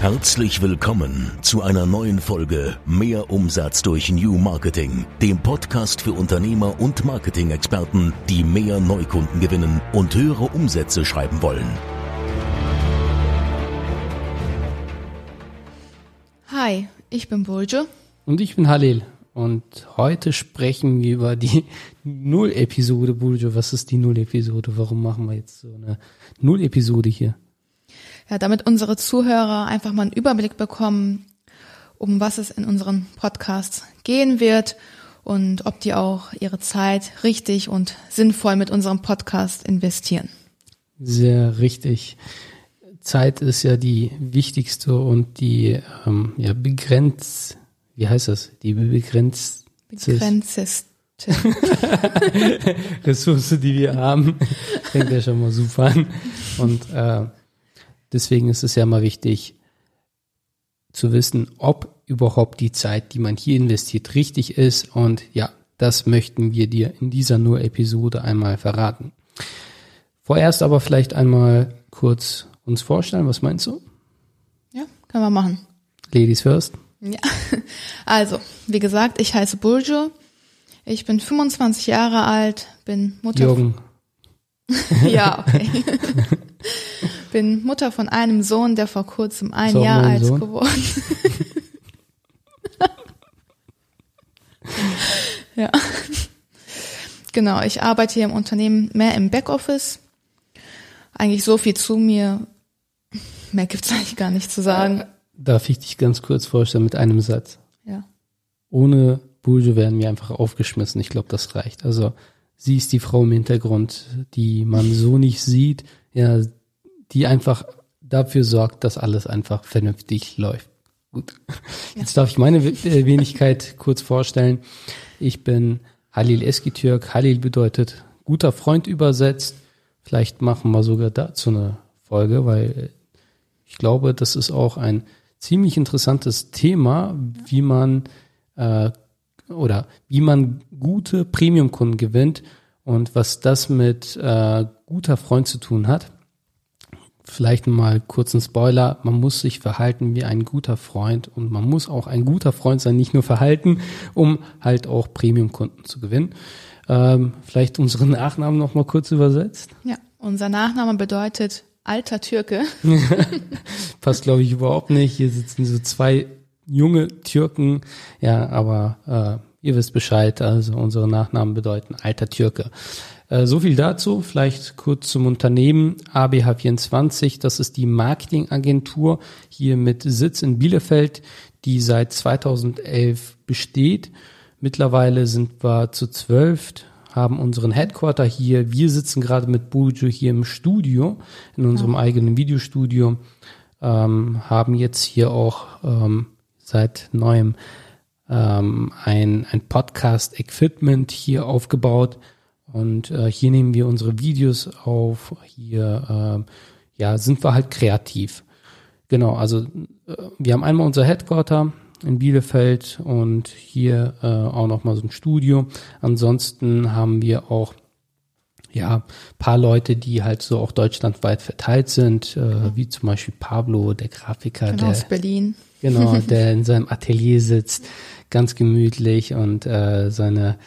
Herzlich willkommen zu einer neuen Folge Mehr Umsatz durch New Marketing, dem Podcast für Unternehmer und Marketing-Experten, die mehr Neukunden gewinnen und höhere Umsätze schreiben wollen. Hi, ich bin Burjo. Und ich bin Halil. Und heute sprechen wir über die Null-Episode. Burjo, was ist die Null-Episode? Warum machen wir jetzt so eine Null-Episode hier? Ja, damit unsere Zuhörer einfach mal einen Überblick bekommen, um was es in unserem Podcast gehen wird und ob die auch ihre Zeit richtig und sinnvoll mit unserem Podcast investieren. Sehr richtig. Zeit ist ja die wichtigste und die ähm, ja, begrenzt, wie heißt das? Die begrenzt begrenzteste Ressource, die wir haben. Fängt ja schon mal super an. Und äh, Deswegen ist es ja mal wichtig zu wissen, ob überhaupt die Zeit, die man hier investiert, richtig ist. Und ja, das möchten wir dir in dieser Nur-Episode einmal verraten. Vorerst aber vielleicht einmal kurz uns vorstellen. Was meinst du? Ja, können wir machen. Ladies first. Ja, also, wie gesagt, ich heiße Buljo. Ich bin 25 Jahre alt, bin Mutter. Jürgen. ja, okay. bin Mutter von einem Sohn, der vor kurzem ein so, Jahr alt Sohn. geworden Ja. Genau, ich arbeite hier im Unternehmen mehr im Backoffice. Eigentlich so viel zu mir. Mehr gibt's eigentlich gar nicht zu sagen. Darf ich dich ganz kurz vorstellen mit einem Satz? Ja. Ohne Bulge werden wir einfach aufgeschmissen. Ich glaube, das reicht. Also sie ist die Frau im Hintergrund, die man so nicht sieht. Ja, die einfach dafür sorgt, dass alles einfach vernünftig läuft. Gut. Jetzt darf ich meine äh, Wenigkeit kurz vorstellen. Ich bin Halil Eskitürk. Halil bedeutet guter Freund übersetzt. Vielleicht machen wir sogar dazu eine Folge, weil ich glaube, das ist auch ein ziemlich interessantes Thema, wie man äh, oder wie man gute Premium-Kunden gewinnt und was das mit äh, guter Freund zu tun hat. Vielleicht mal kurzen Spoiler, man muss sich verhalten wie ein guter Freund und man muss auch ein guter Freund sein, nicht nur verhalten, um halt auch Premium-Kunden zu gewinnen. Ähm, vielleicht unseren Nachnamen noch mal kurz übersetzt. Ja, unser Nachname bedeutet alter Türke. Passt, glaube ich, überhaupt nicht. Hier sitzen so zwei junge Türken. Ja, aber äh, ihr wisst Bescheid. Also unsere Nachnamen bedeuten alter Türke. Äh, so viel dazu. Vielleicht kurz zum Unternehmen ABH24. Das ist die Marketingagentur hier mit Sitz in Bielefeld, die seit 2011 besteht. Mittlerweile sind wir zu zwölf, haben unseren Headquarter hier. Wir sitzen gerade mit Bujo hier im Studio, in unserem ja. eigenen Videostudio, ähm, haben jetzt hier auch ähm, seit neuem ähm, ein, ein Podcast-Equipment hier aufgebaut und äh, hier nehmen wir unsere Videos auf. Hier äh, ja, sind wir halt kreativ. Genau, also äh, wir haben einmal unser Headquarter in Bielefeld und hier äh, auch nochmal so ein Studio. Ansonsten haben wir auch ja paar Leute, die halt so auch deutschlandweit verteilt sind, äh, wie zum Beispiel Pablo, der Grafiker, genau, der aus Berlin. Genau, der in seinem Atelier sitzt, ganz gemütlich und äh, seine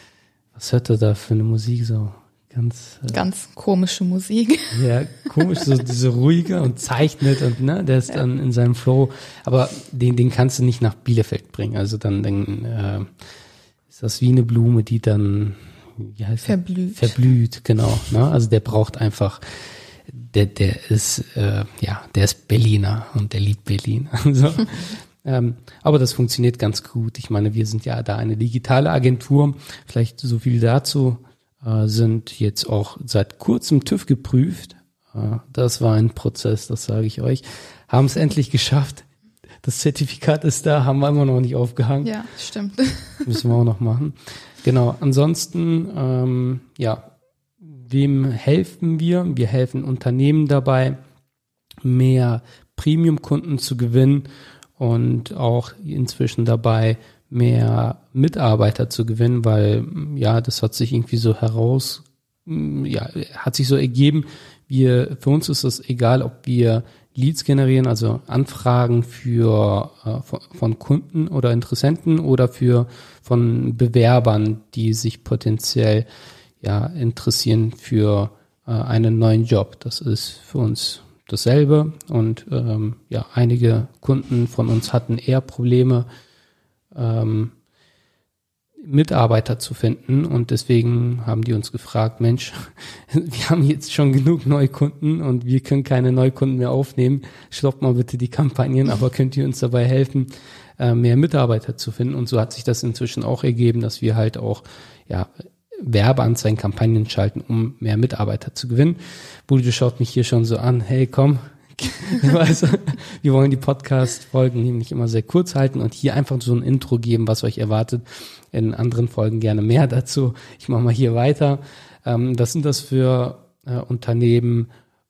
was hört er da für eine Musik so? Ganz, äh, ganz komische Musik. Ja, komisch, so diese ruhige und zeichnet und ne, der ist ja. dann in seinem Flow. Aber den, den kannst du nicht nach Bielefeld bringen. Also dann, dann äh, ist das wie eine Blume, die dann wie heißt verblüht. Verblüht, genau. Ne? Also der braucht einfach, der, der ist, äh, ja, der ist Berliner und der liebt Berlin. Also, ähm, aber das funktioniert ganz gut. Ich meine, wir sind ja da eine digitale Agentur. Vielleicht so viel dazu. Äh, sind jetzt auch seit kurzem TÜV geprüft. Äh, das war ein Prozess, das sage ich euch. Haben es endlich geschafft. Das Zertifikat ist da, haben wir immer noch nicht aufgehangen. Ja, stimmt. Müssen wir auch noch machen. Genau. Ansonsten, ähm, ja, wem helfen wir? Wir helfen Unternehmen dabei, mehr Premium-Kunden zu gewinnen und auch inzwischen dabei, mehr Mitarbeiter zu gewinnen, weil ja, das hat sich irgendwie so heraus, ja, hat sich so ergeben. Wir, für uns ist es egal, ob wir Leads generieren, also Anfragen für äh, von, Kunden oder Interessenten oder für von Bewerbern, die sich potenziell ja interessieren für äh, einen neuen Job. Das ist für uns dasselbe und ähm, ja einige Kunden von uns hatten eher Probleme ähm, Mitarbeiter zu finden und deswegen haben die uns gefragt, Mensch, wir haben jetzt schon genug Neukunden und wir können keine Neukunden mehr aufnehmen. Stoppt mal bitte die Kampagnen, aber könnt ihr uns dabei helfen, äh, mehr Mitarbeiter zu finden? Und so hat sich das inzwischen auch ergeben, dass wir halt auch ja Werbeanzeigen, Kampagnen schalten, um mehr Mitarbeiter zu gewinnen. Bude schaut mich hier schon so an, hey komm, also, wir wollen die Podcast-Folgen nämlich immer sehr kurz halten und hier einfach so ein Intro geben, was euch erwartet. In anderen Folgen gerne mehr dazu. Ich mache mal hier weiter. Ähm, das sind das für äh, Unternehmen,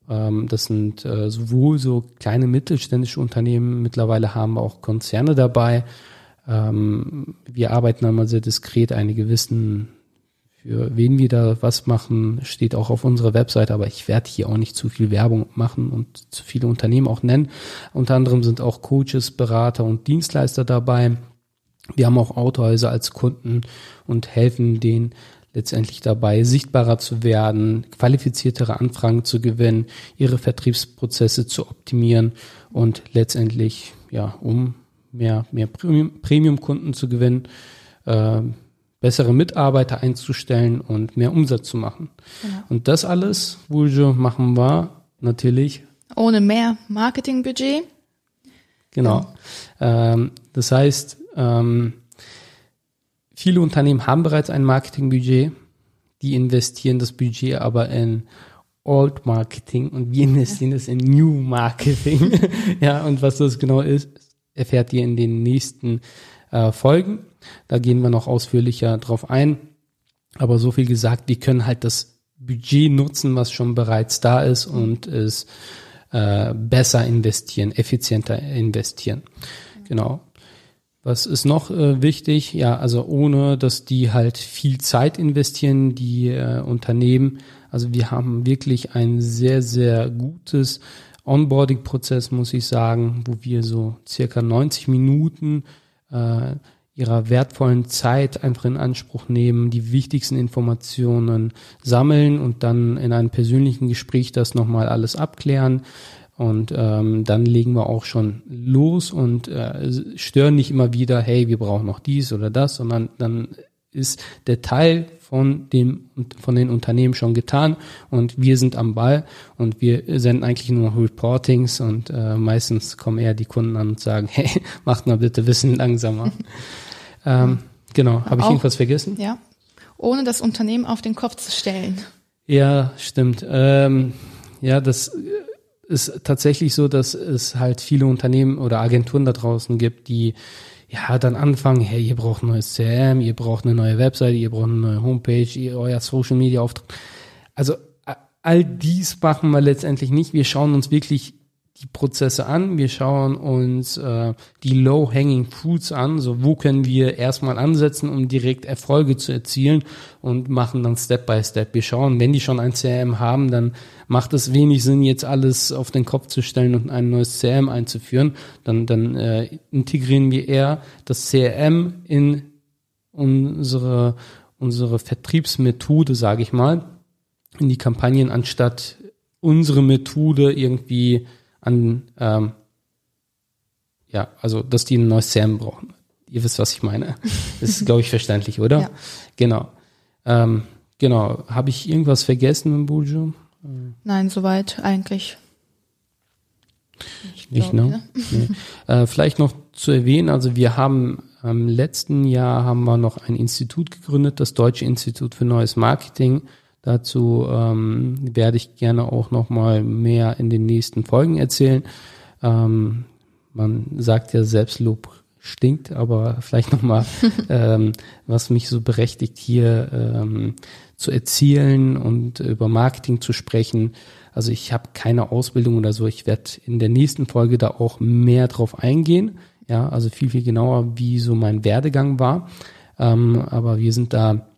ähm, das sind äh, sowohl so kleine mittelständische Unternehmen, mittlerweile haben wir auch Konzerne dabei. Ähm, wir arbeiten einmal sehr diskret, einige wissen, für wen wir da was machen, steht auch auf unserer Webseite, aber ich werde hier auch nicht zu viel Werbung machen und zu viele Unternehmen auch nennen. Unter anderem sind auch Coaches, Berater und Dienstleister dabei. Wir haben auch Autohäuser als Kunden und helfen denen letztendlich dabei, sichtbarer zu werden, qualifiziertere Anfragen zu gewinnen, ihre Vertriebsprozesse zu optimieren und letztendlich, ja, um mehr, mehr Premium-Kunden zu gewinnen, äh, bessere Mitarbeiter einzustellen und mehr Umsatz zu machen. Genau. Und das alles, Buljo, machen wir natürlich ohne mehr Marketingbudget. Genau. Ja. Ähm, das heißt, ähm, viele Unternehmen haben bereits ein Marketingbudget, die investieren das Budget aber in Old Marketing und wir investieren das in New Marketing. ja, und was das genau ist, erfährt ihr in den nächsten äh, Folgen. Da gehen wir noch ausführlicher drauf ein. Aber so viel gesagt, wir können halt das Budget nutzen, was schon bereits da ist und es äh, besser investieren, effizienter investieren. Genau. Was ist noch äh, wichtig? Ja, also ohne, dass die halt viel Zeit investieren, die äh, Unternehmen. Also wir haben wirklich ein sehr, sehr gutes Onboarding-Prozess, muss ich sagen, wo wir so circa 90 Minuten äh, ihrer wertvollen Zeit einfach in Anspruch nehmen, die wichtigsten Informationen sammeln und dann in einem persönlichen Gespräch das nochmal alles abklären. Und ähm, dann legen wir auch schon los und äh, stören nicht immer wieder, hey, wir brauchen noch dies oder das, sondern dann ist der Teil von dem von den Unternehmen schon getan und wir sind am Ball und wir senden eigentlich nur noch Reportings und äh, meistens kommen eher die Kunden an und sagen, hey, macht mal bitte Wissen langsamer. ähm, genau, habe ich irgendwas vergessen? Ja, ohne das Unternehmen auf den Kopf zu stellen. Ja, stimmt. Ähm, ja, das ist tatsächlich so, dass es halt viele Unternehmen oder Agenturen da draußen gibt, die ja, dann anfangen, hey, ihr braucht ein neues CRM, ihr braucht eine neue Webseite, ihr braucht eine neue Homepage, ihr, euer Social Media Auftritt. Also all dies machen wir letztendlich nicht. Wir schauen uns wirklich die Prozesse an, wir schauen uns äh, die Low-Hanging Fruits an, so wo können wir erstmal ansetzen, um direkt Erfolge zu erzielen und machen dann Step by Step. Wir schauen, wenn die schon ein CRM haben, dann macht es wenig Sinn, jetzt alles auf den Kopf zu stellen und ein neues CRM einzuführen. Dann, dann äh, integrieren wir eher das CRM in unsere, unsere Vertriebsmethode, sage ich mal, in die Kampagnen, anstatt unsere Methode irgendwie an, ähm, ja, also, dass die ein neues CRM brauchen. Ihr wisst, was ich meine. Das ist, glaube ich, verständlich, oder? Ja. Genau. Ähm, genau. Habe ich irgendwas vergessen im Bujo? Nein, soweit eigentlich. Ich Nicht, glaub, ne? nee. äh, vielleicht noch zu erwähnen, also wir haben im letzten Jahr haben wir noch ein Institut gegründet, das Deutsche Institut für Neues Marketing. Dazu ähm, werde ich gerne auch noch mal mehr in den nächsten Folgen erzählen. Ähm, man sagt ja Selbstlob stinkt, aber vielleicht noch mal, ähm, was mich so berechtigt hier ähm, zu erzielen und über Marketing zu sprechen. Also ich habe keine Ausbildung oder so. Ich werde in der nächsten Folge da auch mehr drauf eingehen. Ja, also viel, viel genauer, wie so mein Werdegang war. Ähm, aber wir sind da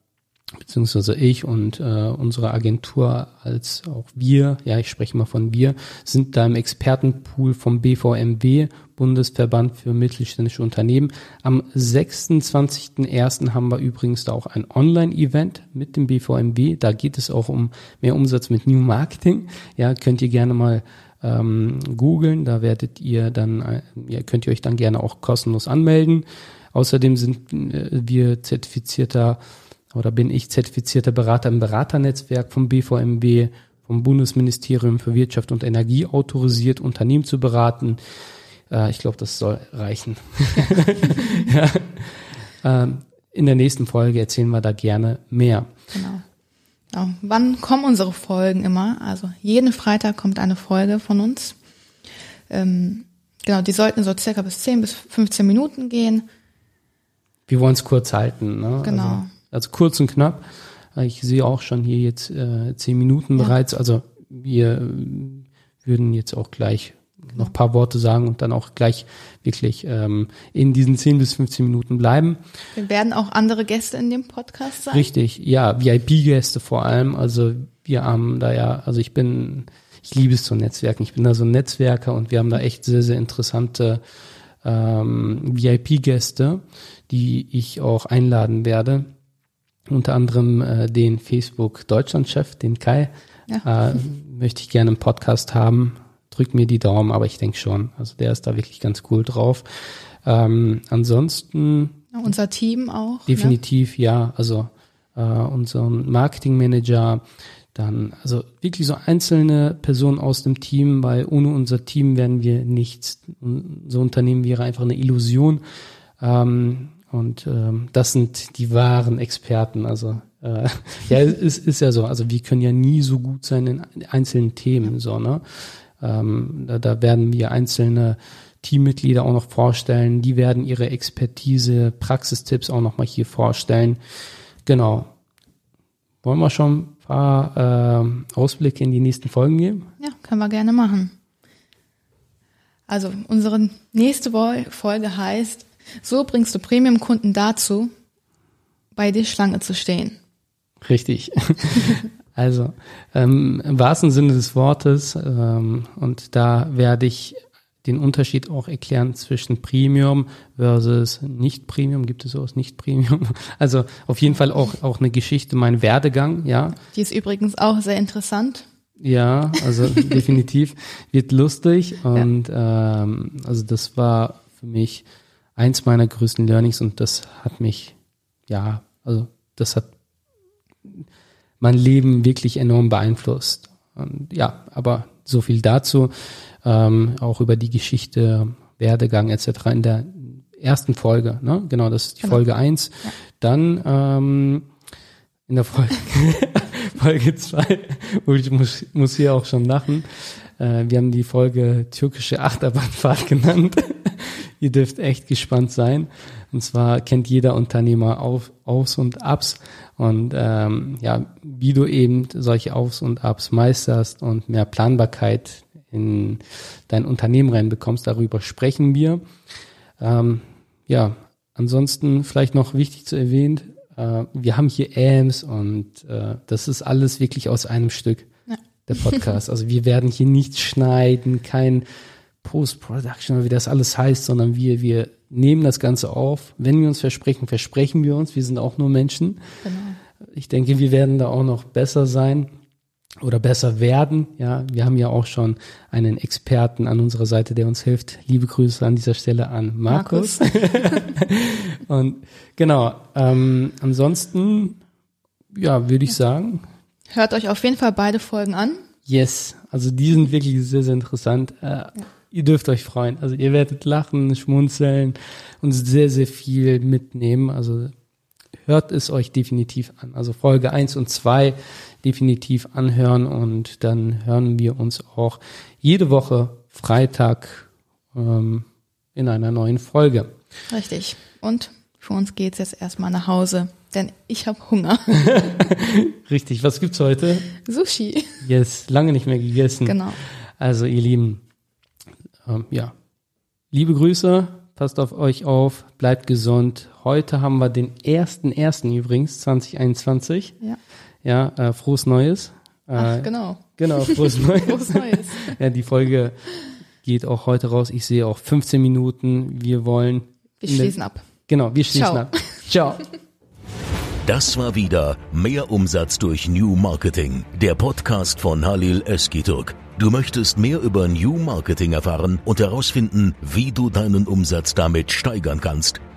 beziehungsweise ich und äh, unsere Agentur als auch wir, ja, ich spreche mal von wir, sind da im Expertenpool vom BVMW, Bundesverband für mittelständische Unternehmen. Am 26.01. haben wir übrigens da auch ein Online-Event mit dem BVMW. Da geht es auch um mehr Umsatz mit New Marketing. Ja, könnt ihr gerne mal ähm, googeln. Da werdet ihr dann, äh, ja, könnt ihr euch dann gerne auch kostenlos anmelden. Außerdem sind äh, wir zertifizierter oder bin ich zertifizierter Berater im Beraternetzwerk vom BVMW, vom Bundesministerium für Wirtschaft und Energie autorisiert, Unternehmen zu beraten. Äh, ich glaube, das soll reichen. ja. ähm, in der nächsten Folge erzählen wir da gerne mehr. Genau. Ja, wann kommen unsere Folgen immer? Also jeden Freitag kommt eine Folge von uns. Ähm, genau, die sollten so circa bis 10 bis 15 Minuten gehen. Wir wollen es kurz halten. Ne? Genau. Also, also, kurz und knapp. Ich sehe auch schon hier jetzt äh, 10 Minuten ja. bereits. Also wir würden jetzt auch gleich noch paar Worte sagen und dann auch gleich wirklich ähm, in diesen 10 bis 15 Minuten bleiben. Wir werden auch andere Gäste in dem Podcast sein. Richtig, ja, VIP-Gäste vor allem. Also wir haben da ja, also ich bin, ich liebe es zu netzwerken. Ich bin da so ein Netzwerker und wir haben da echt sehr, sehr interessante ähm, VIP-Gäste, die ich auch einladen werde. Unter anderem äh, den Facebook Deutschland-Chef, den Kai, ja. äh, möchte ich gerne im Podcast haben drück mir die Daumen, aber ich denke schon. Also der ist da wirklich ganz cool drauf. Ähm, ansonsten. Unser Team auch. Ne? Definitiv, ne? ja. Also äh, unseren Marketingmanager, dann, also wirklich so einzelne Personen aus dem Team, weil ohne unser Team werden wir nichts. So Unternehmen wäre einfach eine Illusion. Ähm, und ähm, das sind die wahren Experten. Also äh, ja, es ist, ist ja so. Also wir können ja nie so gut sein in einzelnen Themen, so ne. Ähm, da, da werden wir einzelne Teammitglieder auch noch vorstellen. Die werden ihre Expertise, Praxistipps auch noch mal hier vorstellen. Genau. Wollen wir schon ein paar äh, Ausblicke in die nächsten Folgen geben? Ja, können wir gerne machen. Also unsere nächste Folge heißt, so bringst du Premium-Kunden dazu, bei dir Schlange zu stehen. Richtig. Also ähm, im wahrsten Sinne des Wortes, ähm, und da werde ich den Unterschied auch erklären zwischen Premium versus Nicht-Premium. Gibt es sowas Nicht-Premium? Also auf jeden Fall auch, auch eine Geschichte, mein Werdegang, ja. Die ist übrigens auch sehr interessant. Ja, also definitiv wird lustig und ja. ähm, also das war für mich eins meiner größten Learnings und das hat mich, ja, also das hat mein Leben wirklich enorm beeinflusst. Und ja, aber so viel dazu, ähm, auch über die Geschichte, Werdegang etc. in der ersten Folge, ne? Genau, das ist die genau. Folge eins. Ja. Dann ähm, in der Folge Folge zwei, wo ich muss, muss hier auch schon lachen. Äh, wir haben die Folge türkische Achterbahnfahrt genannt. Ihr dürft echt gespannt sein. Und zwar kennt jeder Unternehmer auf, Aufs und Abs. Und ähm, ja, wie du eben solche Aufs und Abs meisterst und mehr Planbarkeit in dein Unternehmen reinbekommst, darüber sprechen wir. Ähm, ja, ansonsten vielleicht noch wichtig zu erwähnen, äh, wir haben hier AMS und äh, das ist alles wirklich aus einem Stück, ja. der Podcast. Also wir werden hier nichts schneiden, kein Post-Production, wie das alles heißt, sondern wir, wir nehmen das Ganze auf. Wenn wir uns versprechen, versprechen wir uns. Wir sind auch nur Menschen. Genau. Ich denke, wir werden da auch noch besser sein oder besser werden. Ja, wir haben ja auch schon einen Experten an unserer Seite, der uns hilft. Liebe Grüße an dieser Stelle an Markus. Markus. Und genau. Ähm, ansonsten, ja, würde ich sagen. Hört euch auf jeden Fall beide Folgen an. Yes, also die sind wirklich sehr, sehr interessant. Äh, ja ihr dürft euch freuen. Also ihr werdet lachen, schmunzeln und sehr, sehr viel mitnehmen. Also hört es euch definitiv an. Also Folge eins und zwei definitiv anhören und dann hören wir uns auch jede Woche Freitag ähm, in einer neuen Folge. Richtig. Und für uns geht's jetzt erstmal nach Hause, denn ich habe Hunger. Richtig. Was gibt's heute? Sushi. Yes, lange nicht mehr gegessen. Genau. Also ihr Lieben, ähm, ja, liebe Grüße, passt auf euch auf, bleibt gesund. Heute haben wir den ersten ersten übrigens 2021. Ja. Ja, äh, frohes Neues. Ach, Äh, genau. Genau, frohes Neues. Frohes Neues. ja, die Folge geht auch heute raus. Ich sehe auch 15 Minuten. Wir wollen. Wir schließen ab. Genau, wir schließen Ciao. ab. Ciao. Das war wieder Mehr Umsatz durch New Marketing, der Podcast von Halil Eskiturk. Du möchtest mehr über New Marketing erfahren und herausfinden, wie du deinen Umsatz damit steigern kannst?